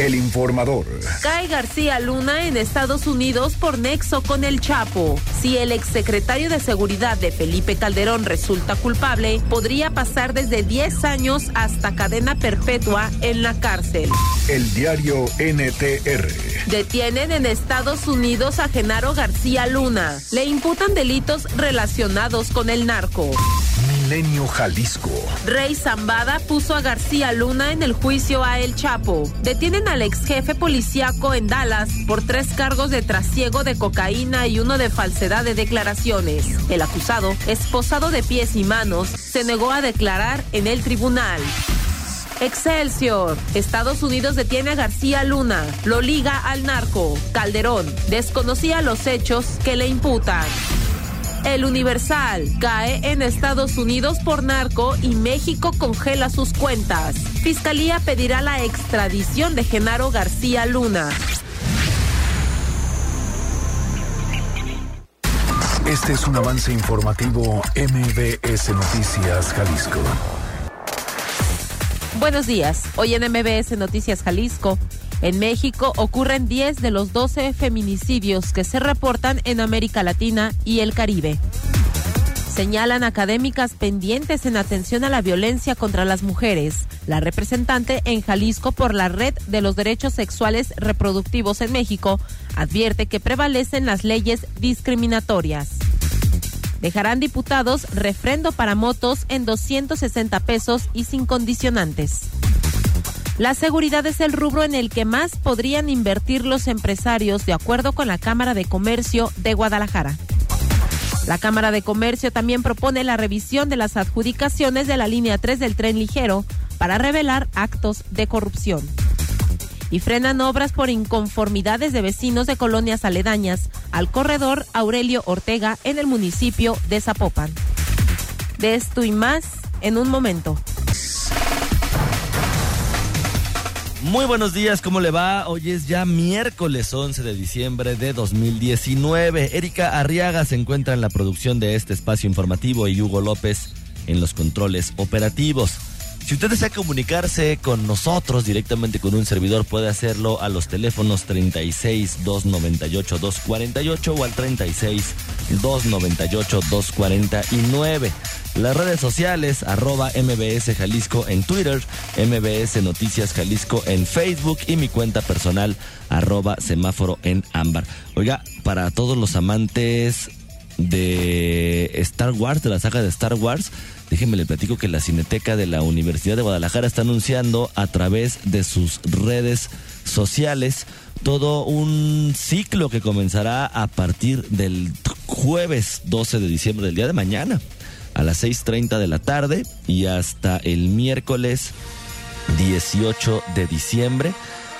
El informador. Cae García Luna en Estados Unidos por nexo con el Chapo. Si el exsecretario de Seguridad de Felipe Calderón resulta culpable, podría pasar desde 10 años hasta cadena perpetua en la cárcel. El diario NTR. Detienen en Estados Unidos a Genaro García Luna. Le imputan delitos relacionados con el narco. Milenio Jalisco. Rey Zambada puso a García Luna en el juicio a El Chapo. Detienen al ex jefe policíaco en Dallas por tres cargos de trasiego de cocaína y uno de falsedad de declaraciones. El acusado, esposado de pies y manos, se negó a declarar en el tribunal. Excelsior. Estados Unidos detiene a García Luna. Lo liga al narco. Calderón desconocía los hechos que le imputan. El Universal cae en Estados Unidos por narco y México congela sus cuentas. Fiscalía pedirá la extradición de Genaro García Luna. Este es un avance informativo MBS Noticias Jalisco. Buenos días. Hoy en MBS Noticias Jalisco. En México ocurren 10 de los 12 feminicidios que se reportan en América Latina y el Caribe. Señalan académicas pendientes en atención a la violencia contra las mujeres. La representante en Jalisco por la Red de los Derechos Sexuales Reproductivos en México advierte que prevalecen las leyes discriminatorias. Dejarán diputados refrendo para motos en 260 pesos y sin condicionantes. La seguridad es el rubro en el que más podrían invertir los empresarios, de acuerdo con la Cámara de Comercio de Guadalajara. La Cámara de Comercio también propone la revisión de las adjudicaciones de la línea 3 del tren ligero para revelar actos de corrupción. Y frenan obras por inconformidades de vecinos de colonias aledañas al corredor Aurelio Ortega en el municipio de Zapopan. De esto y más en un momento. Muy buenos días, ¿cómo le va? Hoy es ya miércoles 11 de diciembre de 2019. Erika Arriaga se encuentra en la producción de este espacio informativo y Hugo López en los controles operativos. Si usted desea comunicarse con nosotros directamente con un servidor, puede hacerlo a los teléfonos 36 298 248 o al 36 298 249. Las redes sociales, arroba MBS Jalisco en Twitter, MBS Noticias Jalisco en Facebook y mi cuenta personal, arroba semáforo en ámbar. Oiga, para todos los amantes de Star Wars, de la saga de Star Wars, déjenme le platico que la Cineteca de la Universidad de Guadalajara está anunciando a través de sus redes sociales todo un ciclo que comenzará a partir del jueves 12 de diciembre del día de mañana a las 6.30 de la tarde y hasta el miércoles 18 de diciembre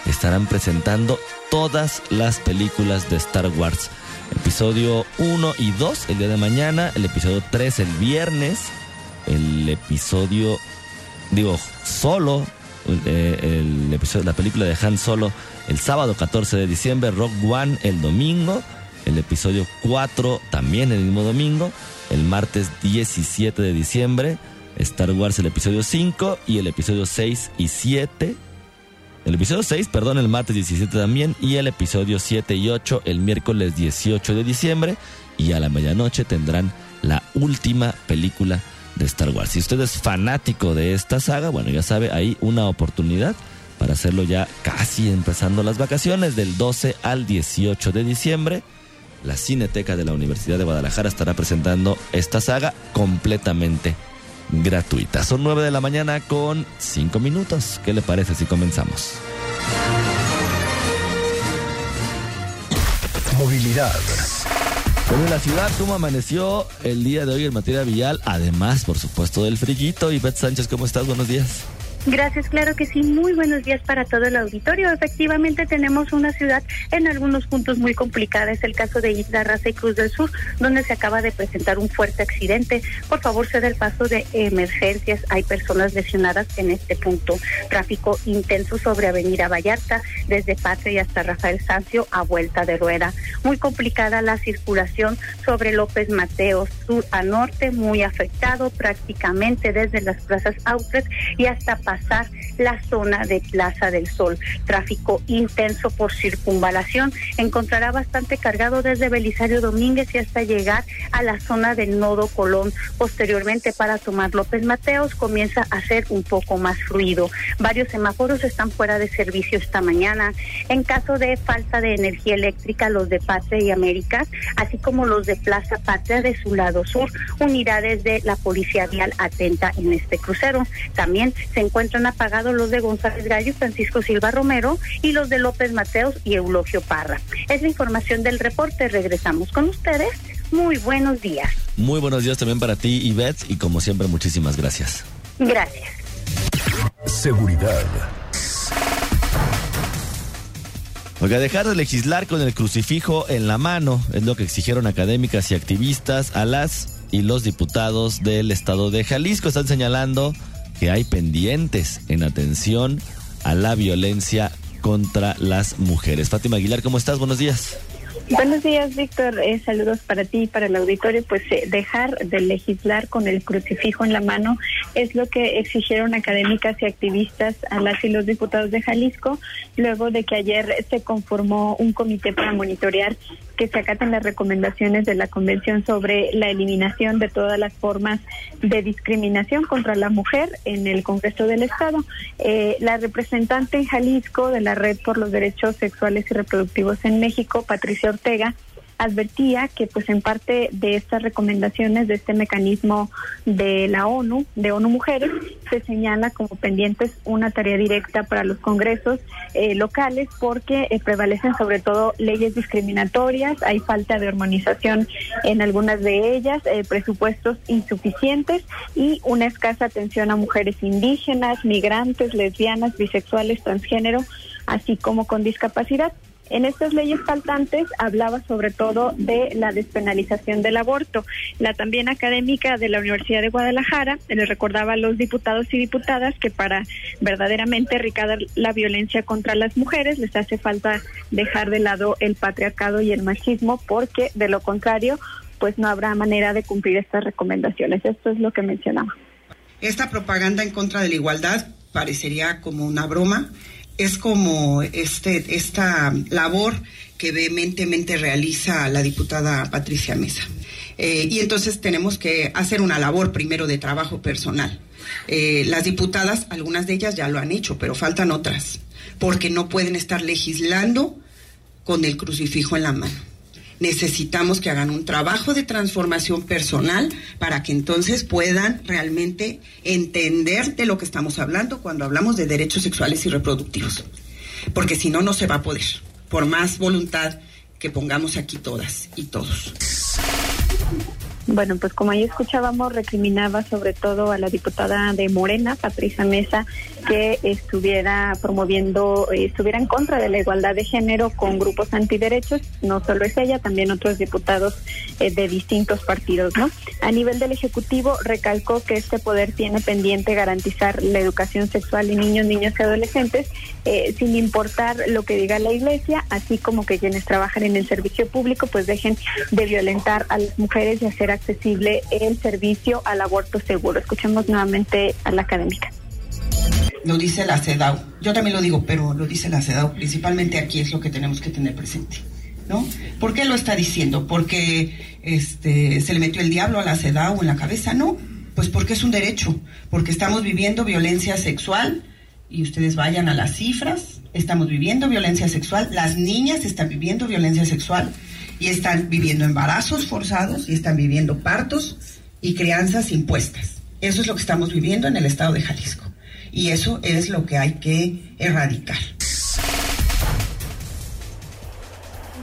estarán presentando todas las películas de Star Wars. Episodio 1 y 2 el día de mañana, el episodio 3 el viernes, el episodio, digo, solo, eh, el episodio, la película de Han Solo el sábado 14 de diciembre, Rock One el domingo, el episodio 4 también el mismo domingo, el martes 17 de diciembre, Star Wars el episodio 5 y el episodio 6 y 7. El episodio 6, perdón, el martes 17 también y el episodio 7 y 8 el miércoles 18 de diciembre y a la medianoche tendrán la última película de Star Wars. Si usted es fanático de esta saga, bueno, ya sabe, hay una oportunidad para hacerlo ya casi empezando las vacaciones del 12 al 18 de diciembre. La Cineteca de la Universidad de Guadalajara estará presentando esta saga completamente gratuita. Son 9 de la mañana con 5 minutos. ¿Qué le parece si comenzamos? Movilidad. En la ciudad, ¿cómo amaneció el día de hoy en materia vial? Además, por supuesto, del frillito. Y Beth Sánchez, ¿cómo estás? Buenos días. Gracias, claro que sí. Muy buenos días para todo el auditorio. Efectivamente, tenemos una ciudad en algunos puntos muy complicada. Es el caso de Isla Raza y Cruz del Sur, donde se acaba de presentar un fuerte accidente. Por favor, ceda el paso de emergencias. Hay personas lesionadas en este punto. Tráfico intenso sobre Avenida Vallarta, desde Patria y hasta Rafael Sancio a vuelta de rueda. Muy complicada la circulación sobre López Mateos, sur a norte, muy afectado prácticamente desde las plazas Autres y hasta pasar la zona de Plaza del Sol. Tráfico intenso por circunvalación. Encontrará bastante cargado desde Belisario Domínguez y hasta llegar a la zona del Nodo Colón. Posteriormente, para tomar López Mateos, comienza a ser un poco más fluido. Varios semáforos están fuera de servicio esta mañana. En caso de falta de energía eléctrica, los de Patria y América, así como los de Plaza Patria de su lado sur, unidades de la Policía Vial atenta en este crucero. También se encuentra encuentran apagados los de González Gallo, Francisco Silva Romero y los de López Mateos y Eulogio Parra. Es la información del reporte. Regresamos con ustedes. Muy buenos días. Muy buenos días también para ti, Ivette, y como siempre, muchísimas gracias. Gracias. Seguridad. Oiga, dejar de legislar con el crucifijo en la mano es lo que exigieron académicas y activistas a las y los diputados del estado de Jalisco. Están señalando que hay pendientes en atención a la violencia contra las mujeres. Fátima Aguilar, ¿cómo estás? Buenos días. Buenos días, Víctor. Eh, saludos para ti y para el auditorio. Pues eh, dejar de legislar con el crucifijo en la mano es lo que exigieron académicas y activistas a las y los diputados de Jalisco, luego de que ayer se conformó un comité para monitorear que se acaten las recomendaciones de la Convención sobre la eliminación de todas las formas de discriminación contra la mujer en el Congreso del Estado. Eh, la representante en Jalisco de la Red por los Derechos Sexuales y Reproductivos en México, Patricia Ortega, advertía que pues en parte de estas recomendaciones de este mecanismo de la ONU, de ONU Mujeres, se señala como pendientes una tarea directa para los congresos eh, locales porque eh, prevalecen sobre todo leyes discriminatorias, hay falta de armonización en algunas de ellas, eh, presupuestos insuficientes y una escasa atención a mujeres indígenas, migrantes, lesbianas, bisexuales, transgénero, así como con discapacidad. En estas leyes faltantes hablaba sobre todo de la despenalización del aborto. La también académica de la Universidad de Guadalajara le recordaba a los diputados y diputadas que para verdaderamente erradicar la violencia contra las mujeres les hace falta dejar de lado el patriarcado y el machismo porque de lo contrario pues no habrá manera de cumplir estas recomendaciones. Esto es lo que mencionaba. Esta propaganda en contra de la igualdad parecería como una broma es como este, esta labor que vehementemente realiza la diputada Patricia Mesa. Eh, y entonces tenemos que hacer una labor primero de trabajo personal. Eh, las diputadas, algunas de ellas ya lo han hecho, pero faltan otras, porque no pueden estar legislando con el crucifijo en la mano necesitamos que hagan un trabajo de transformación personal para que entonces puedan realmente entender de lo que estamos hablando cuando hablamos de derechos sexuales y reproductivos. Porque si no, no se va a poder, por más voluntad que pongamos aquí todas y todos. Bueno, pues como ahí escuchábamos, recriminaba sobre todo a la diputada de Morena, Patricia Mesa, que estuviera promoviendo, eh, estuviera en contra de la igualdad de género con grupos antiderechos. No solo es ella, también otros diputados eh, de distintos partidos, ¿no? A nivel del Ejecutivo, recalcó que este poder tiene pendiente garantizar la educación sexual en niños, niñas y adolescentes, eh, sin importar lo que diga la Iglesia, así como que quienes trabajan en el servicio público, pues dejen de violentar a las mujeres y hacer accesible el servicio al aborto seguro. Escuchemos nuevamente a la académica. Lo dice la CEDAW. Yo también lo digo, pero lo dice la CEDAW. Principalmente aquí es lo que tenemos que tener presente. ¿No? ¿Por qué lo está diciendo? ¿Porque este, se le metió el diablo a la CEDAW en la cabeza? No, pues porque es un derecho, porque estamos viviendo violencia sexual y ustedes vayan a las cifras, estamos viviendo violencia sexual, las niñas están viviendo violencia sexual y están viviendo embarazos forzados y están viviendo partos y crianzas impuestas. Eso es lo que estamos viviendo en el estado de Jalisco y eso es lo que hay que erradicar.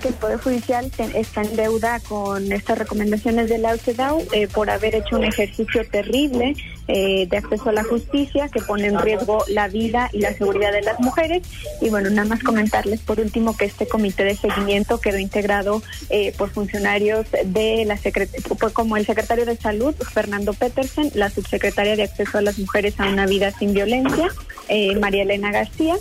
el Poder Judicial está en deuda con estas recomendaciones de la OCDAO eh, por haber hecho un ejercicio terrible eh, de acceso a la justicia que pone en riesgo la vida y la seguridad de las mujeres. Y bueno, nada más comentarles por último que este comité de seguimiento quedó integrado eh, por funcionarios de la secretaría, como el secretario de Salud, Fernando Petersen, la subsecretaria de Acceso a las Mujeres a una Vida sin Violencia, eh, María Elena García,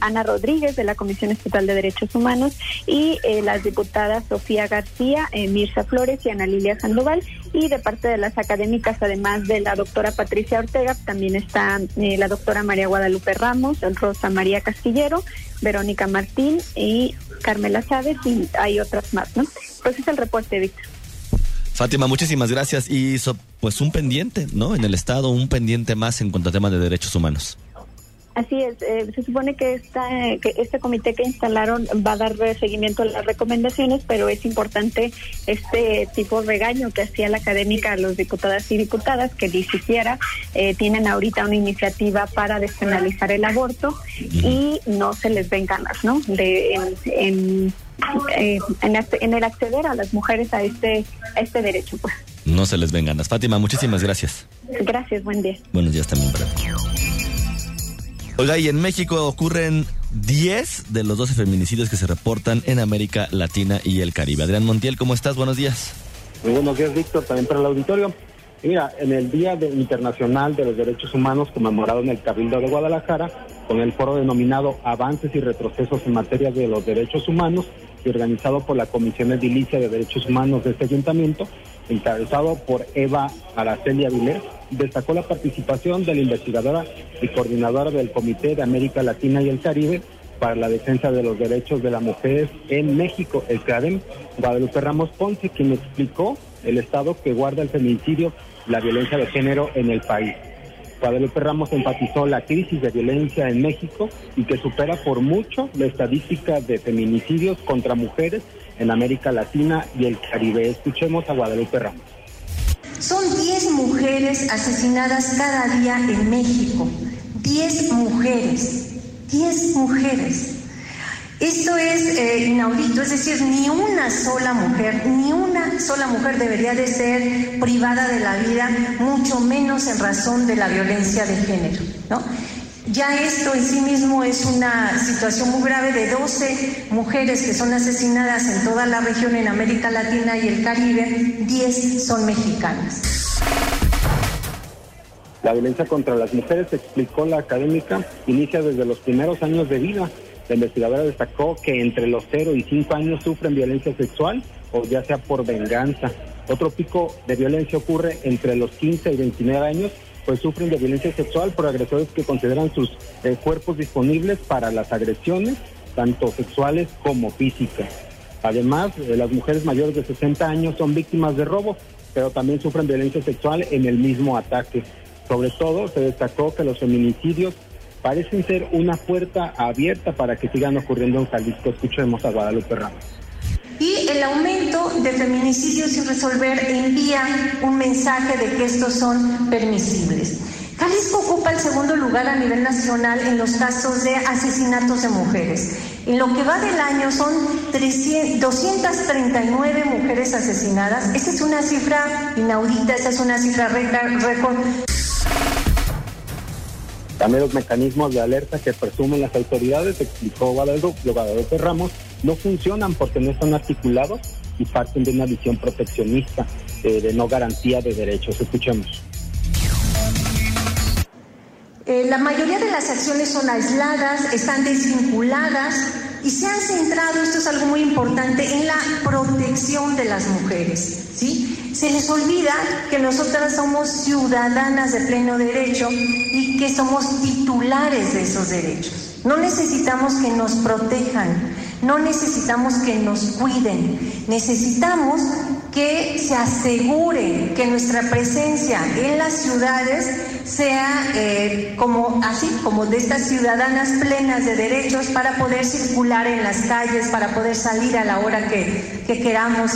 Ana Rodríguez de la Comisión Estatal de Derechos Humanos y las diputadas Sofía García, Mirza Flores y Ana Lilia Sandoval. Y de parte de las académicas, además de la doctora Patricia Ortega, también está la doctora María Guadalupe Ramos, Rosa María Castillero, Verónica Martín y Carmela Chávez y hay otras más, ¿no? Pues es el reporte, Víctor. Fátima, muchísimas gracias. Y pues un pendiente, ¿no? En el Estado, un pendiente más en cuanto a temas de derechos humanos. Así es, eh, se supone que, esta, que este comité que instalaron va a dar seguimiento a las recomendaciones, pero es importante este tipo de regaño que hacía la académica a los diputadas y diputadas que ni siquiera eh, tienen ahorita una iniciativa para despenalizar el aborto y no se les ven ganas, ¿no? De, en, en, eh, en, el acceder a las mujeres a este, a este derecho, pues. No se les ven ganas. Fátima, muchísimas gracias. Gracias, buen día. Buenos días también para ti. Oiga, y en México ocurren 10 de los 12 feminicidios que se reportan en América Latina y el Caribe. Adrián Montiel, ¿cómo estás? Buenos días. Muy buenos días, Víctor, también para el auditorio. mira, en el Día Internacional de los Derechos Humanos conmemorado en el Cabildo de Guadalajara, con el foro denominado Avances y Retrocesos en Materia de los Derechos Humanos, y organizado por la Comisión Edilicia de Derechos Humanos de este ayuntamiento, encabezado por Eva Araceli Avilés, destacó la participación de la investigadora y coordinadora del Comité de América Latina y el Caribe para la defensa de los derechos de la mujer en México, el CADEM, Guadalupe Ramos Ponce, quien explicó el estado que guarda el feminicidio, la violencia de género en el país. Guadalupe Ramos enfatizó la crisis de violencia en México y que supera por mucho la estadística de feminicidios contra mujeres en América Latina y el Caribe. Escuchemos a Guadalupe Ramos. Son 10 mujeres asesinadas cada día en México. 10 mujeres. 10 mujeres. Esto es eh, inaudito, es decir, ni una sola mujer, ni una sola mujer debería de ser privada de la vida, mucho menos en razón de la violencia de género, ¿no? Ya esto en sí mismo es una situación muy grave de 12 mujeres que son asesinadas en toda la región en América Latina y el Caribe, 10 son mexicanas. La violencia contra las mujeres, explicó la académica, inicia desde los primeros años de vida. La investigadora destacó que entre los 0 y 5 años sufren violencia sexual o ya sea por venganza. Otro pico de violencia ocurre entre los 15 y 29 años pues sufren de violencia sexual por agresores que consideran sus eh, cuerpos disponibles para las agresiones, tanto sexuales como físicas. Además, eh, las mujeres mayores de 60 años son víctimas de robo, pero también sufren violencia sexual en el mismo ataque. Sobre todo, se destacó que los feminicidios parecen ser una puerta abierta para que sigan ocurriendo en Jalisco. Escuchemos a Guadalupe Ramos. El aumento de feminicidios sin resolver envía un mensaje de que estos son permisibles. Jalisco ocupa el segundo lugar a nivel nacional en los casos de asesinatos de mujeres. En lo que va del año son 239 mujeres asesinadas. Esa es una cifra inaudita, esa es una cifra récord. También los mecanismos de alerta que presumen las autoridades, explicó Guadalupe Ramos, no funcionan porque no están articulados y parten de una visión proteccionista, eh, de no garantía de derechos. Escuchemos. Eh, la mayoría de las acciones son aisladas, están desvinculadas y se han centrado, esto es algo muy importante, en la protección de las mujeres. ¿sí? Se les olvida que nosotras somos ciudadanas de pleno derecho y que somos titulares de esos derechos. No necesitamos que nos protejan, no necesitamos que nos cuiden, necesitamos que se asegure que nuestra presencia en las ciudades sea eh, como así, como de estas ciudadanas plenas de derechos para poder circular en las calles, para poder salir a la hora que, que queramos.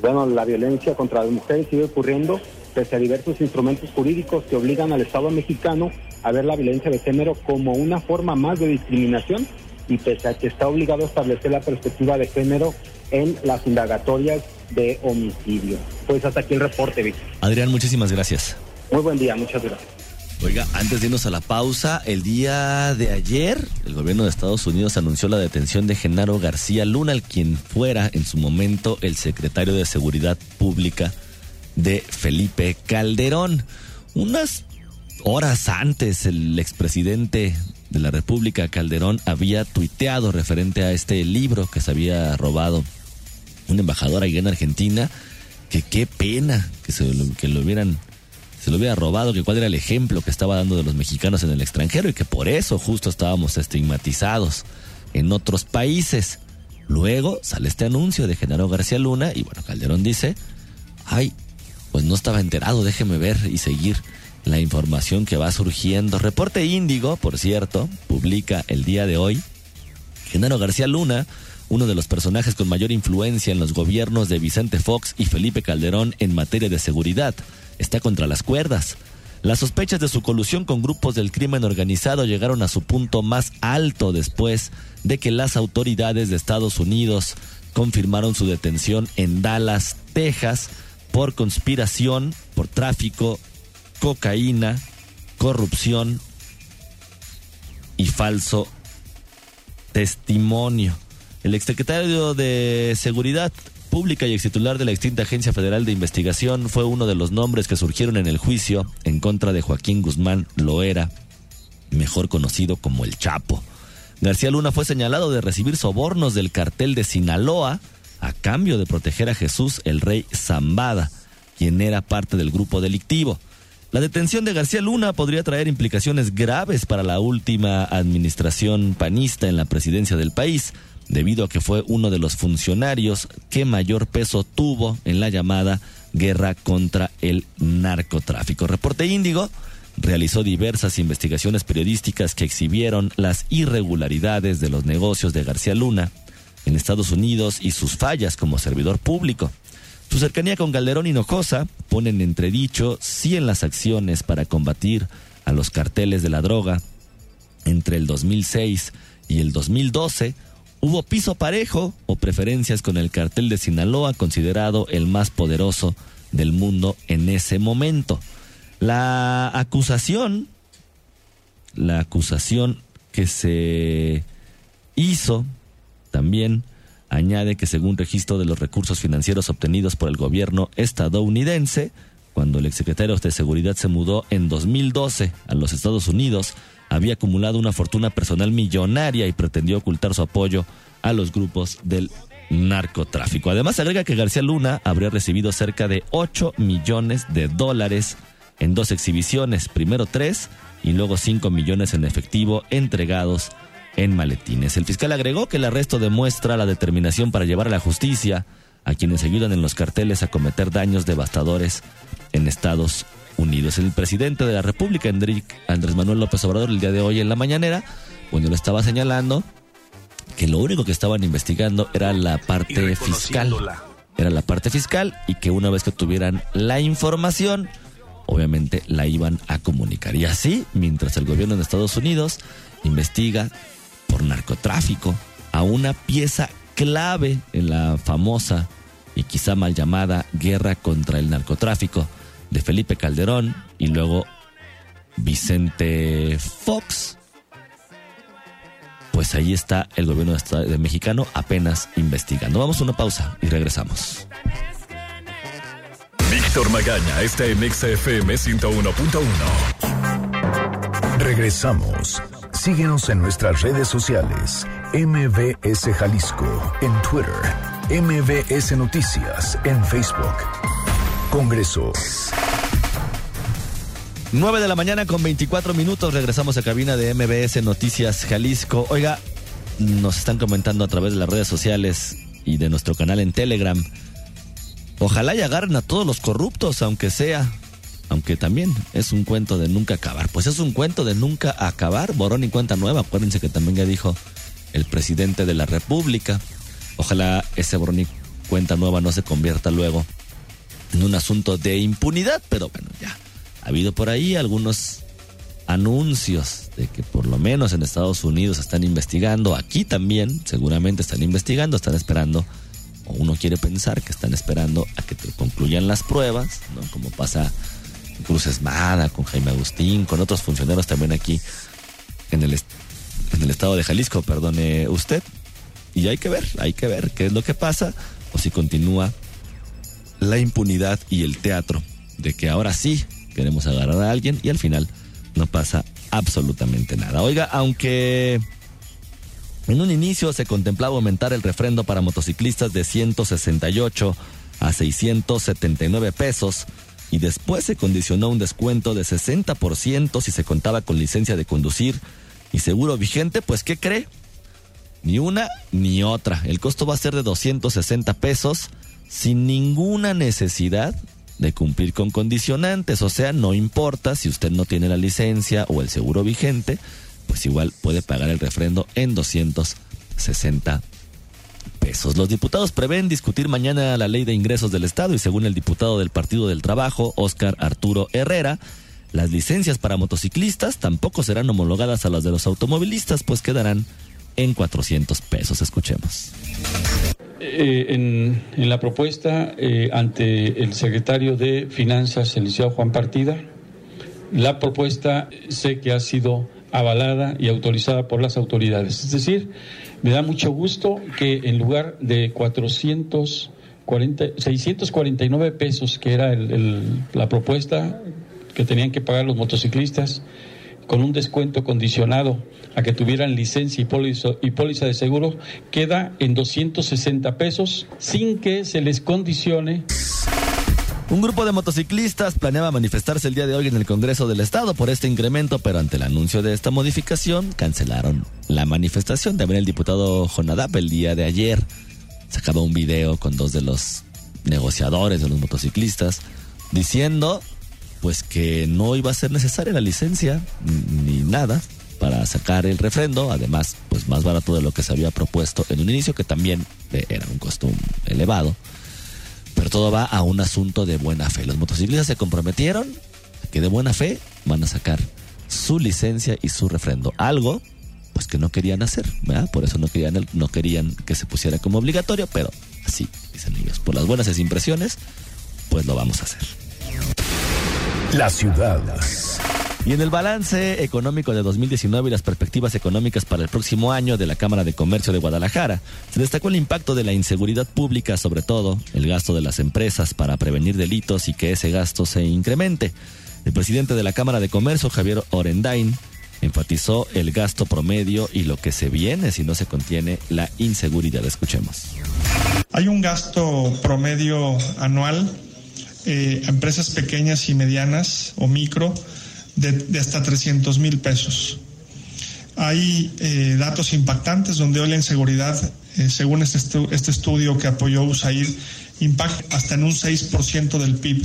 Bueno, la violencia contra las mujeres sigue ocurriendo pese a diversos instrumentos jurídicos que obligan al Estado mexicano a ver la violencia de género como una forma más de discriminación y pese a que está obligado a establecer la perspectiva de género en las indagatorias de homicidio. Pues hasta aquí el reporte, Víctor. Adrián, muchísimas gracias. Muy buen día, muchas gracias. Oiga, antes de irnos a la pausa, el día de ayer, el gobierno de Estados Unidos anunció la detención de Genaro García Luna, el quien fuera en su momento el secretario de Seguridad Pública de Felipe Calderón. Unas horas antes, el expresidente de la República, Calderón, había tuiteado referente a este libro que se había robado un embajador allá en Argentina, que qué pena que, se, lo hubieran se lo hubiera robado, que cuál era el ejemplo que estaba dando de los mexicanos en el extranjero y que por eso justo estábamos estigmatizados en otros países. Luego sale este anuncio de Genaro García Luna y bueno, Calderón dice, ay, pues no estaba enterado, déjeme ver y seguir la información que va surgiendo. Reporte Índigo, por cierto, publica el día de hoy. Genaro García Luna, uno de los personajes con mayor influencia en los gobiernos de Vicente Fox y Felipe Calderón en materia de seguridad, está contra las cuerdas. Las sospechas de su colusión con grupos del crimen organizado llegaron a su punto más alto después de que las autoridades de Estados Unidos confirmaron su detención en Dallas, Texas, por conspiración, por tráfico, cocaína, corrupción y falso testimonio. El exsecretario de Seguridad Pública y extitular de la extinta Agencia Federal de Investigación fue uno de los nombres que surgieron en el juicio en contra de Joaquín Guzmán Loera, mejor conocido como el Chapo. García Luna fue señalado de recibir sobornos del cartel de Sinaloa a cambio de proteger a Jesús el rey Zambada, quien era parte del grupo delictivo. La detención de García Luna podría traer implicaciones graves para la última administración panista en la presidencia del país, debido a que fue uno de los funcionarios que mayor peso tuvo en la llamada guerra contra el narcotráfico. Reporte Índigo realizó diversas investigaciones periodísticas que exhibieron las irregularidades de los negocios de García Luna en Estados Unidos y sus fallas como servidor público. Su cercanía con Calderón Hinojosa pone en entredicho si en las acciones para combatir a los carteles de la droga entre el 2006 y el 2012 hubo piso parejo o preferencias con el cartel de Sinaloa, considerado el más poderoso del mundo en ese momento. La acusación, la acusación que se hizo también añade que según registro de los recursos financieros obtenidos por el gobierno estadounidense, cuando el exsecretario de Seguridad se mudó en 2012 a los Estados Unidos, había acumulado una fortuna personal millonaria y pretendió ocultar su apoyo a los grupos del narcotráfico. Además, agrega que García Luna habría recibido cerca de 8 millones de dólares en dos exhibiciones, primero tres y luego 5 millones en efectivo entregados en maletines. El fiscal agregó que el arresto demuestra la determinación para llevar a la justicia a quienes ayudan en los carteles a cometer daños devastadores en Estados Unidos. El presidente de la República, Andrés Manuel López Obrador, el día de hoy en la mañanera, cuando lo estaba señalando que lo único que estaban investigando era la parte fiscal. Era la parte fiscal y que una vez que tuvieran la información, obviamente la iban a comunicar. Y así, mientras el gobierno de Estados Unidos investiga por narcotráfico a una pieza clave en la famosa y quizá mal llamada guerra contra el narcotráfico de Felipe Calderón y luego Vicente Fox. Pues ahí está el gobierno de mexicano apenas investigando. Vamos a una pausa y regresamos. Víctor Magaña está en XFM 101.1. Regresamos. Síguenos en nuestras redes sociales. MBS Jalisco en Twitter. MBS Noticias en Facebook. Congreso. 9 de la mañana con 24 minutos. Regresamos a cabina de MBS Noticias Jalisco. Oiga, nos están comentando a través de las redes sociales y de nuestro canal en Telegram. Ojalá y agarren a todos los corruptos, aunque sea. Aunque también es un cuento de nunca acabar. Pues es un cuento de nunca acabar. Borón y cuenta nueva. Acuérdense que también ya dijo el presidente de la República. Ojalá ese borón y cuenta nueva no se convierta luego en un asunto de impunidad, pero bueno, ya ha habido por ahí algunos anuncios de que por lo menos en Estados Unidos están investigando, aquí también seguramente están investigando, están esperando o uno quiere pensar que están esperando a que concluyan las pruebas, ¿no? Como pasa Cruz Esmada, con Jaime Agustín, con otros funcionarios también aquí en el, en el estado de Jalisco, perdone usted. Y hay que ver, hay que ver qué es lo que pasa o si continúa la impunidad y el teatro de que ahora sí queremos agarrar a alguien y al final no pasa absolutamente nada. Oiga, aunque en un inicio se contemplaba aumentar el refrendo para motociclistas de 168 a 679 pesos y después se condicionó un descuento de 60% si se contaba con licencia de conducir y seguro vigente, pues ¿qué cree? Ni una ni otra. El costo va a ser de 260 pesos sin ninguna necesidad de cumplir con condicionantes, o sea, no importa si usted no tiene la licencia o el seguro vigente, pues igual puede pagar el refrendo en 260 pesos. Los diputados prevén discutir mañana la ley de ingresos del Estado y según el diputado del Partido del Trabajo, Óscar Arturo Herrera, las licencias para motociclistas tampoco serán homologadas a las de los automovilistas, pues quedarán en 400 pesos. Escuchemos. Eh, en, la propuesta eh, ante el secretario de Finanzas, el licenciado Juan Partida, la propuesta sé que ha sido avalada y autorizada por las autoridades. Es decir, me da mucho gusto que en lugar de 440, 649 pesos, que era la propuesta que tenían que pagar los motociclistas, con un descuento condicionado a que tuvieran licencia y póliza, y póliza de seguro, queda en 260 pesos sin que se les condicione un grupo de motociclistas planeaba manifestarse el día de hoy en el Congreso del Estado por este incremento, pero ante el anuncio de esta modificación cancelaron la manifestación. También el diputado Jonadap el día de ayer sacaba un video con dos de los negociadores de los motociclistas diciendo pues que no iba a ser necesaria la licencia ni nada para sacar el refrendo, además pues más barato de lo que se había propuesto en un inicio que también era un costo elevado pero todo va a un asunto de buena fe. Los motociclistas se comprometieron que de buena fe van a sacar su licencia y su refrendo. Algo pues que no querían hacer, ¿verdad? Por eso no querían, no querían que se pusiera como obligatorio, pero así, dicen ellos, por las buenas impresiones, pues lo vamos a hacer. La ciudad. Y en el balance económico de 2019 y las perspectivas económicas para el próximo año de la Cámara de Comercio de Guadalajara, se destacó el impacto de la inseguridad pública, sobre todo el gasto de las empresas para prevenir delitos y que ese gasto se incremente. El presidente de la Cámara de Comercio, Javier Orendain, enfatizó el gasto promedio y lo que se viene si no se contiene la inseguridad. Escuchemos. Hay un gasto promedio anual eh, empresas pequeñas y medianas o micro de, hasta 300 mil pesos. Hay eh, datos impactantes donde hoy la inseguridad, eh, según este, este estudio que apoyó USAID, impacta hasta en un 6% del PIB.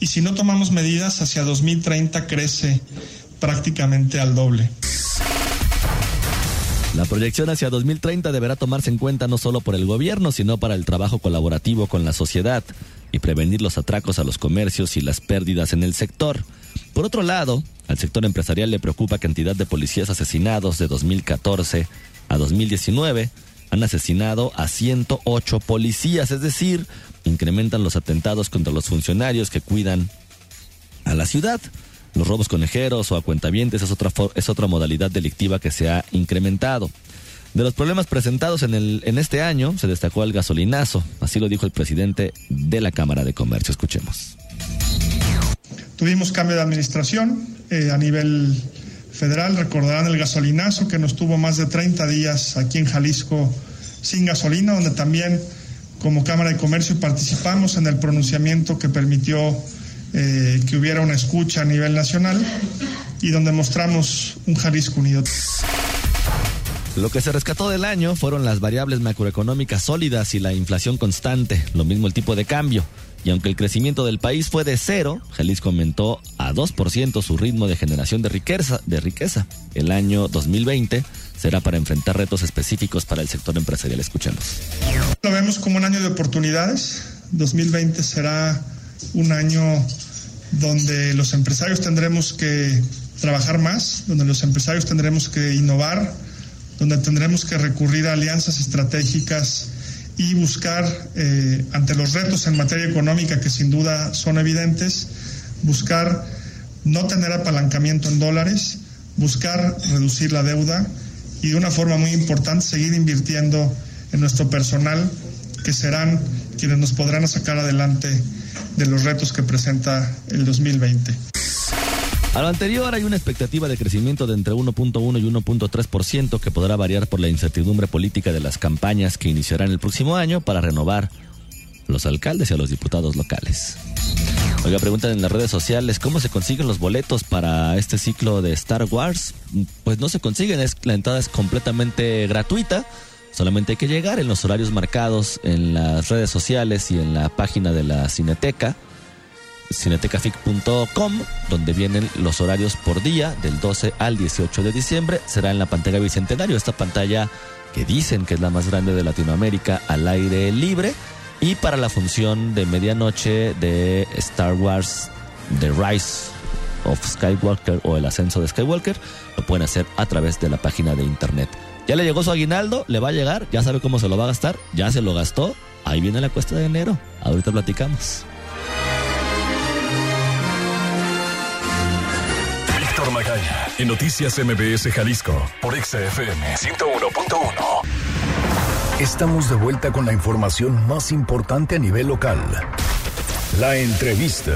Y si no tomamos medidas, hacia 2030 crece prácticamente al doble. La proyección hacia 2030 deberá tomarse en cuenta no solo por el gobierno, sino para el trabajo colaborativo con la sociedad y prevenir los atracos a los comercios y las pérdidas en el sector. Por otro lado, al sector empresarial le preocupa cantidad de policías asesinados de 2014 a 2019. Han asesinado a 108 policías, es decir, incrementan los atentados contra los funcionarios que cuidan a la ciudad. Los robos conejeros o a cuentavientes es otra, es otra modalidad delictiva que se ha incrementado. De los problemas presentados en, el, en este año se destacó el gasolinazo, así lo dijo el presidente de la Cámara de Comercio. Escuchemos. Tuvimos cambio de administración eh, a nivel federal. Recordarán el gasolinazo que nos tuvo más de 30 días aquí en Jalisco sin gasolina, donde también como Cámara de Comercio participamos en el pronunciamiento que permitió eh, que hubiera una escucha a nivel nacional y donde mostramos un Jalisco unido. Lo que se rescató del año fueron las variables macroeconómicas sólidas y la inflación constante, lo mismo el tipo de cambio. Y aunque el crecimiento del país fue de cero, Jalisco aumentó a 2% su ritmo de generación de riqueza, de riqueza. El año 2020 será para enfrentar retos específicos para el sector empresarial. Escuchemos. Lo vemos como un año de oportunidades. 2020 será un año donde los empresarios tendremos que trabajar más, donde los empresarios tendremos que innovar, donde tendremos que recurrir a alianzas estratégicas y buscar, eh, ante los retos en materia económica que sin duda son evidentes, buscar no tener apalancamiento en dólares, buscar reducir la deuda y de una forma muy importante seguir invirtiendo en nuestro personal, que serán quienes nos podrán sacar adelante de los retos que presenta el 2020. A lo anterior hay una expectativa de crecimiento de entre 1.1 y 1.3% que podrá variar por la incertidumbre política de las campañas que iniciarán el próximo año para renovar los alcaldes y a los diputados locales. Oiga, preguntan en las redes sociales cómo se consiguen los boletos para este ciclo de Star Wars. Pues no se consiguen, es, la entrada es completamente gratuita. Solamente hay que llegar en los horarios marcados en las redes sociales y en la página de la Cineteca cinetecafic.com, donde vienen los horarios por día del 12 al 18 de diciembre. Será en la pantalla Bicentenario, esta pantalla que dicen que es la más grande de Latinoamérica al aire libre. Y para la función de medianoche de Star Wars The Rise of Skywalker o el ascenso de Skywalker, lo pueden hacer a través de la página de internet. Ya le llegó su aguinaldo, le va a llegar, ya sabe cómo se lo va a gastar, ya se lo gastó. Ahí viene la cuesta de enero. Ahorita platicamos. En Noticias MBS Jalisco, por XFM 101.1. Estamos de vuelta con la información más importante a nivel local. La entrevista.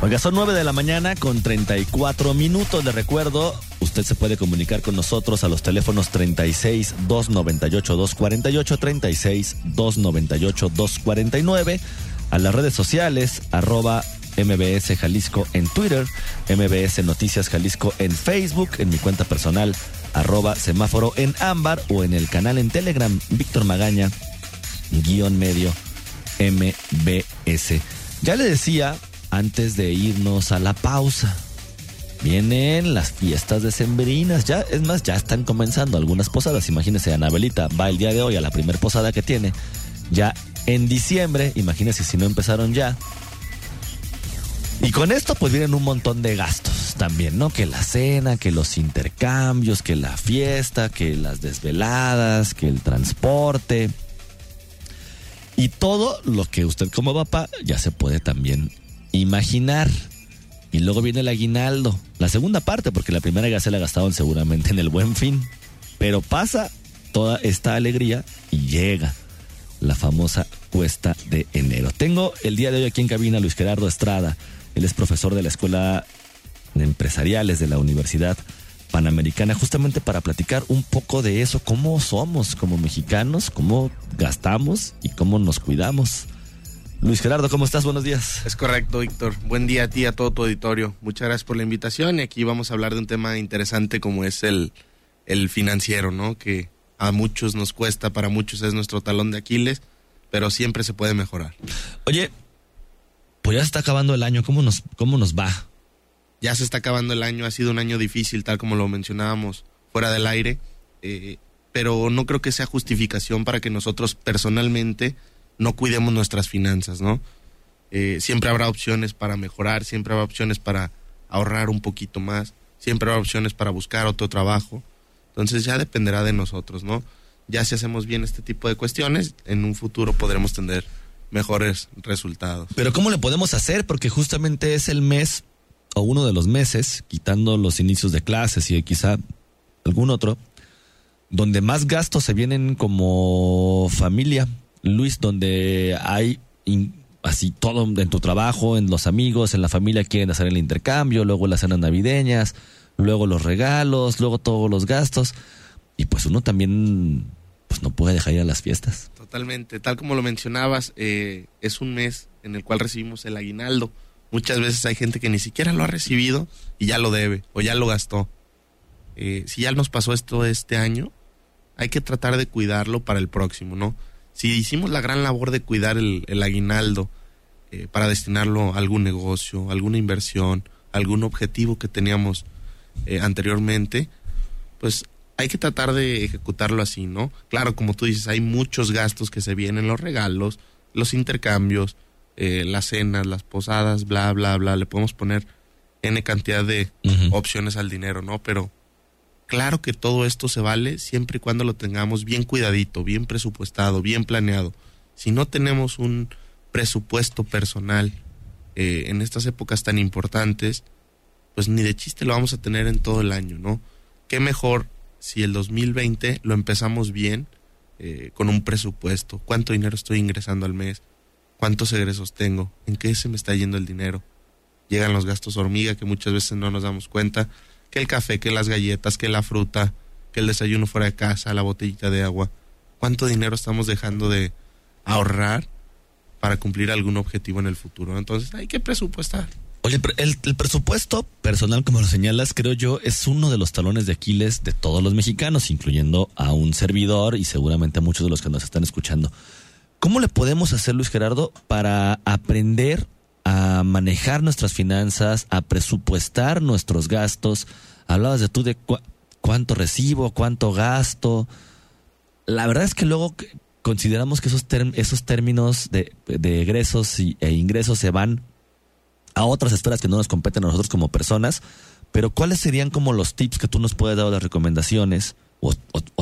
Oiga, son 9 de la mañana con 34 minutos. de recuerdo, usted se puede comunicar con nosotros a los teléfonos 36 298 248, 36 298 249, a las redes sociales, arroba MBS Jalisco en Twitter, MBS Noticias Jalisco en Facebook, en mi cuenta personal, arroba semáforo en ámbar o en el canal en Telegram, Víctor Magaña, guion medio MBS. Ya le decía antes de irnos a la pausa. Vienen las fiestas decembrinas, ya, es más, ya están comenzando algunas posadas. Imagínese, Anabelita va el día de hoy a la primer posada que tiene. Ya en diciembre, imagínese si no empezaron ya, y con esto pues vienen un montón de gastos también, ¿no? Que la cena, que los intercambios, que la fiesta, que las desveladas, que el transporte. Y todo lo que usted como papá ya se puede también imaginar. Y luego viene el aguinaldo, la segunda parte, porque la primera ya se la gastaron seguramente en el buen fin. Pero pasa toda esta alegría y llega la famosa cuesta de enero. Tengo el día de hoy aquí en cabina Luis Gerardo Estrada él es profesor de la Escuela de Empresariales de la Universidad Panamericana, justamente para platicar un poco de eso, cómo somos como mexicanos, cómo gastamos y cómo nos cuidamos. Luis Gerardo, ¿cómo estás? Buenos días. Es correcto, Víctor. Buen día a ti, a todo tu auditorio. Muchas gracias por la invitación y aquí vamos a hablar de un tema interesante como es el, el financiero, ¿no? Que a muchos nos cuesta, para muchos es nuestro talón de Aquiles, pero siempre se puede mejorar. Oye, pues ya se está acabando el año, ¿cómo nos, cómo nos va? Ya se está acabando el año, ha sido un año difícil, tal como lo mencionábamos fuera del aire, eh, pero no creo que sea justificación para que nosotros personalmente no cuidemos nuestras finanzas, ¿no? Eh, siempre habrá opciones para mejorar, siempre habrá opciones para ahorrar un poquito más, siempre habrá opciones para buscar otro trabajo. Entonces ya dependerá de nosotros, ¿no? Ya si hacemos bien este tipo de cuestiones, en un futuro podremos tener mejores resultados. Pero ¿cómo le podemos hacer? Porque justamente es el mes o uno de los meses, quitando los inicios de clases y quizá algún otro, donde más gastos se vienen como familia. Luis, donde hay así todo en tu trabajo, en los amigos, en la familia quieren hacer el intercambio, luego las cenas navideñas, luego los regalos, luego todos los gastos. Y pues uno también pues no puede dejar ir a las fiestas. Totalmente, tal como lo mencionabas, eh, es un mes en el cual recibimos el aguinaldo. Muchas veces hay gente que ni siquiera lo ha recibido y ya lo debe o ya lo gastó. Eh, si ya nos pasó esto este año, hay que tratar de cuidarlo para el próximo, ¿no? Si hicimos la gran labor de cuidar el, aguinaldo eh, para destinarlo a algún negocio, alguna inversión, algún objetivo que teníamos anteriormente, pues hay que tratar de ejecutarlo así, ¿no? Claro, como tú dices, hay muchos gastos que se vienen, los regalos, los intercambios, eh, las cenas, las posadas, bla, bla, bla. Le podemos poner N cantidad de opciones al dinero, ¿no? Pero Claro que todo esto se vale siempre y cuando lo tengamos bien cuidadito, bien presupuestado, bien planeado. Si no tenemos un presupuesto personal eh, en estas épocas tan importantes, pues ni de chiste lo vamos a tener en todo el año, ¿no? Qué mejor si el 2020 lo empezamos bien eh, con un presupuesto. ¿Cuánto dinero estoy ingresando al mes? ¿Cuántos egresos tengo? ¿En qué se me está yendo el dinero? Llegan los gastos hormiga que muchas veces no nos damos cuenta. Que el café, que las galletas, que la fruta, que el desayuno fuera de casa, la botellita de agua. ¿Cuánto dinero estamos dejando de ahorrar para cumplir algún objetivo en el futuro? Entonces hay que presupuestar. Oye, el, el, presupuesto personal, como lo señalas, creo yo, es uno de los talones de Aquiles de todos los mexicanos, incluyendo a un servidor y seguramente a muchos de los que nos están escuchando. ¿Cómo le podemos hacer, Luis Gerardo, para aprender a manejar nuestras finanzas, a presupuestar nuestros gastos? Hablabas de tú de cuánto recibo, cuánto gasto. La verdad es que luego consideramos que esos, esos términos de, de egresos y, e ingresos se van a otras esferas que no nos competen a nosotros como personas, pero ¿cuáles serían como los tips que tú nos puedes dar o las recomendaciones? O,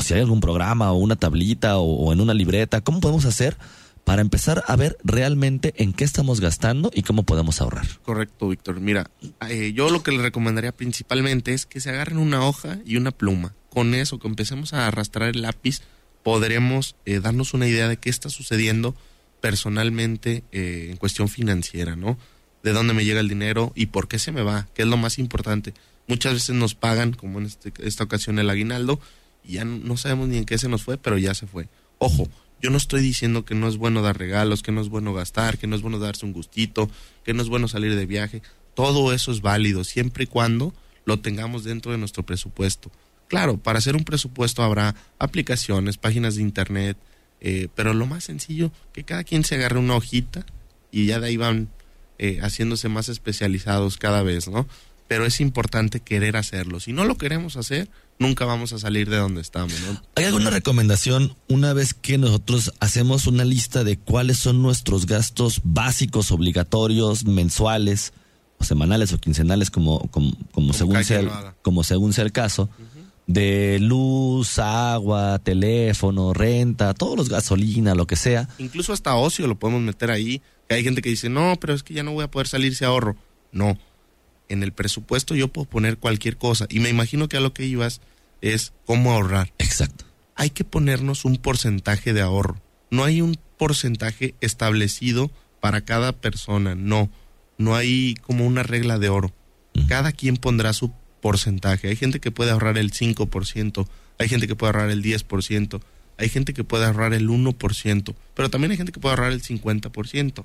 si hay algún programa o una tablita o, en una libreta, ¿cómo podemos hacer para empezar a ver realmente en qué estamos gastando y cómo podemos ahorrar? Correcto, Víctor. Mira, eh, yo lo que le recomendaría principalmente es que se agarren una hoja y una pluma. Con eso, que empecemos a arrastrar el lápiz, podremos eh, darnos una idea de qué está sucediendo personalmente eh, en cuestión financiera, ¿no? De dónde me llega el dinero y por qué se me va, que es lo más importante. Muchas veces nos pagan, como en este, esta ocasión el aguinaldo, y ya no sabemos ni en qué se nos fue, pero ya se fue. Ojo, yo no estoy diciendo que no es bueno dar regalos, que no es bueno gastar, que no es bueno darse un gustito, que no es bueno salir de viaje. Todo eso es válido, siempre y cuando lo tengamos dentro de nuestro presupuesto. Claro, para hacer un presupuesto habrá aplicaciones, páginas de internet, eh, pero lo más sencillo, que cada quien se agarre una hojita y ya de ahí van eh, haciéndose más especializados cada vez, ¿no? Pero es importante querer hacerlo. Si no lo queremos hacer, nunca vamos a salir de donde estamos, ¿no? ¿Hay alguna recomendación una vez que nosotros hacemos una lista de cuáles son nuestros gastos básicos, obligatorios, mensuales, o semanales o quincenales, como, como, como, según, sea el, como según sea el caso? de luz, agua, teléfono, renta, todos los gasolina, lo que sea. Incluso hasta ocio lo podemos meter ahí. Hay gente que dice, no, pero es que ya no voy a poder salir si ahorro. No, en el presupuesto yo puedo poner cualquier cosa. Y me imagino que a lo que ibas es cómo ahorrar. Exacto. Hay que ponernos un porcentaje de ahorro. No hay un porcentaje establecido para cada persona, no. No hay como una regla de oro. Cada quien pondrá su porcentaje. Hay gente que puede ahorrar el 5%, hay gente que puede ahorrar el 10%, hay gente que puede ahorrar el 1%, pero también hay gente que puede ahorrar el 50%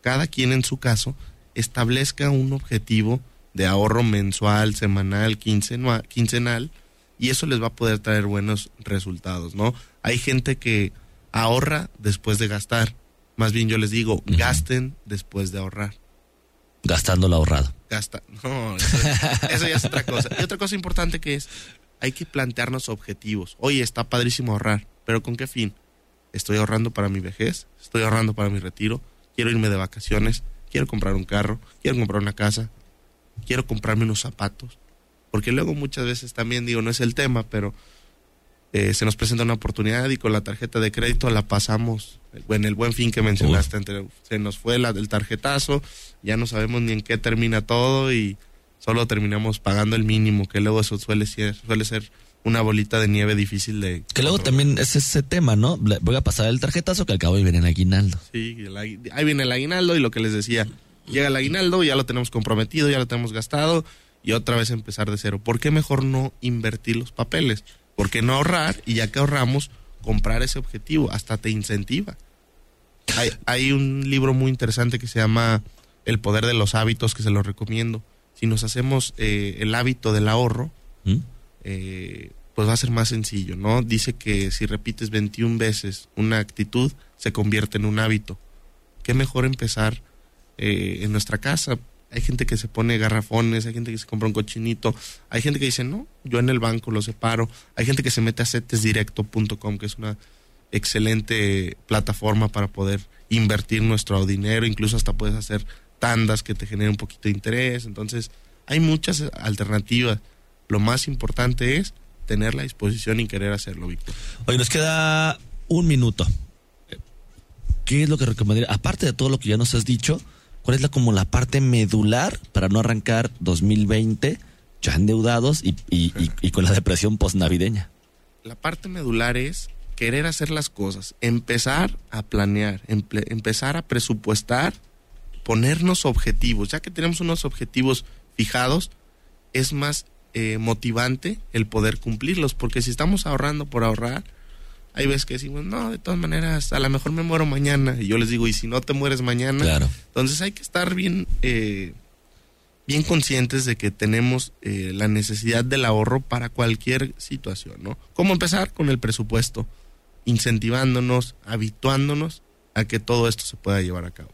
cada quien en su caso establezca un objetivo de ahorro mensual, semanal, quincenal, y eso les va a poder traer buenos resultados, ¿no? Hay gente que ahorra después de gastar. Más bien yo les digo, gasten después de ahorrar. Gastando lo ahorrado. Gasta. No, eso, eso, ya es otra cosa. Y otra cosa importante que es, hay que plantearnos objetivos. Oye, está padrísimo ahorrar, pero ¿con qué fin? ¿Estoy ahorrando para mi vejez? ¿Estoy ahorrando para mi retiro? Quiero irme de vacaciones, quiero comprar un carro, quiero comprar una casa, quiero comprarme unos zapatos. Porque luego muchas veces también digo, no es el tema, pero eh, se nos presenta una oportunidad y con la tarjeta de crédito la pasamos en el buen fin que mencionaste. se nos fue la del tarjetazo, ya no sabemos ni en qué termina todo y solo terminamos pagando el mínimo, que luego eso suele ser, suele ser una bolita de nieve difícil de... Que luego también es ese tema, ¿no? Voy a pasar el tarjetazo que al cabo viene el aguinaldo. Sí, ahí viene el aguinaldo y lo que les decía, llega el aguinaldo, ya lo tenemos comprometido, ya lo tenemos gastado y otra vez empezar de cero. ¿Por qué mejor no invertir los papeles? ¿Por qué no ahorrar y ya que ahorramos, comprar ese objetivo? Hasta te incentiva. Hay, hay un libro muy interesante que se llama El poder de los hábitos, que se lo recomiendo. Si nos hacemos eh, el hábito del ahorro, ¿Mm? Eh, pues va a ser más sencillo, ¿no? Dice que si repites 21 veces una actitud, se convierte en un hábito. ¿Qué mejor empezar eh, en nuestra casa? Hay gente que se pone garrafones, hay gente que se compra un cochinito, hay gente que dice, no, yo en el banco lo separo, hay gente que se mete a setesdirecto.com, que es una excelente plataforma para poder invertir nuestro dinero, incluso hasta puedes hacer tandas que te generen un poquito de interés, entonces hay muchas alternativas. Lo más importante es tener la disposición y querer hacerlo, Víctor. Hoy nos queda un minuto. ¿Qué es lo que recomendaría? Aparte de todo lo que ya nos has dicho, ¿cuál es la como la parte medular para no arrancar 2020 ya endeudados y, y, y, y con la depresión postnavideña? La parte medular es querer hacer las cosas, empezar a planear, empezar a presupuestar, ponernos objetivos. Ya que tenemos unos objetivos fijados, es más eh, motivante el poder cumplirlos, porque si estamos ahorrando por ahorrar, hay veces que decimos, no, de todas maneras, a lo mejor me muero mañana. Y yo les digo, ¿y si no te mueres mañana? Claro. Entonces hay que estar bien, eh, bien conscientes de que tenemos eh, la necesidad del ahorro para cualquier situación, ¿no? ¿Cómo empezar? Con el presupuesto, incentivándonos, habituándonos a que todo esto se pueda llevar a cabo.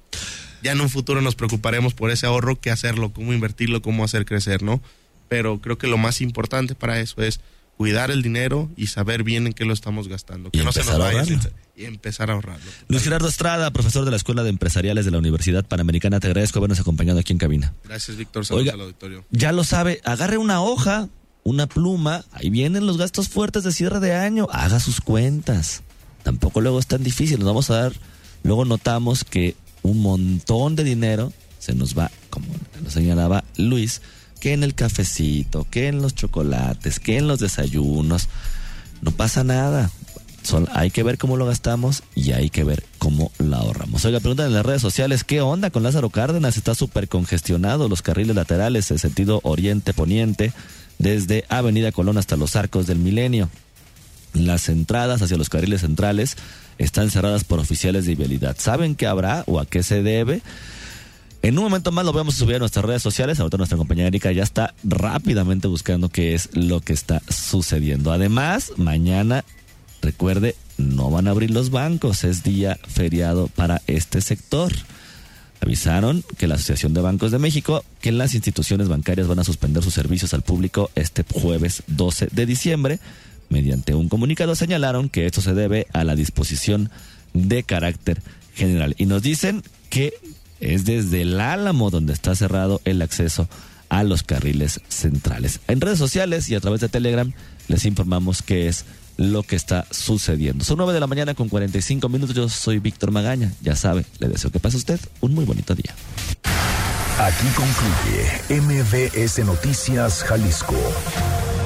Ya en un futuro nos preocuparemos por ese ahorro, qué hacerlo, cómo invertirlo, cómo hacer crecer, ¿no? Pero creo que lo más importante para eso es cuidar el dinero y saber bien en qué lo estamos gastando. Que Y no se empezar nos a vaya y empezar a ahorrarlo. Luis Gerardo Estrada, profesor de la Escuela de Empresariales de la Universidad Panamericana, te agradezco habernos acompañado aquí en cabina. Gracias, Víctor. Saludos Oiga, al auditorio. Ya lo sabe, agarre una hoja, una pluma, ahí vienen los gastos fuertes de cierre de año, haga sus cuentas. Tampoco luego es tan difícil, nos vamos a dar, luego notamos que un montón de dinero se nos va, como nos señalaba Luis, que en el cafecito, que en los chocolates, que en los desayunos. No pasa nada. Sol- hay que ver cómo lo gastamos y hay que ver cómo lo ahorramos. Oiga, preguntan en las redes sociales, ¿qué onda con Lázaro Cárdenas? Está súper congestionado los carriles laterales en sentido oriente-poniente, desde Avenida Colón hasta los arcos del milenio. Las entradas hacia los carriles centrales están cerradas por oficiales de vialidad. ¿Saben qué habrá o a qué se debe? En un momento más lo vamos a subir a nuestras redes sociales. Ahorita nuestra compañera Erika ya está rápidamente buscando qué es lo que está sucediendo. Además, mañana, recuerde, no van a abrir los bancos. Es día feriado para este sector. Avisaron que la Asociación de Bancos de México que las instituciones bancarias van a suspender sus servicios al público este jueves 12 de diciembre. Mediante un comunicado señalaron que esto se debe a la disposición de carácter general. Y nos dicen que es desde el Álamo donde está cerrado el acceso a los carriles centrales. En redes sociales y a través de Telegram les informamos qué es lo que está sucediendo. Son 9 de la mañana con 45 minutos. Yo soy Víctor Magaña. Ya sabe, le deseo que pase usted un muy bonito día. Aquí concluye MBS Noticias Jalisco.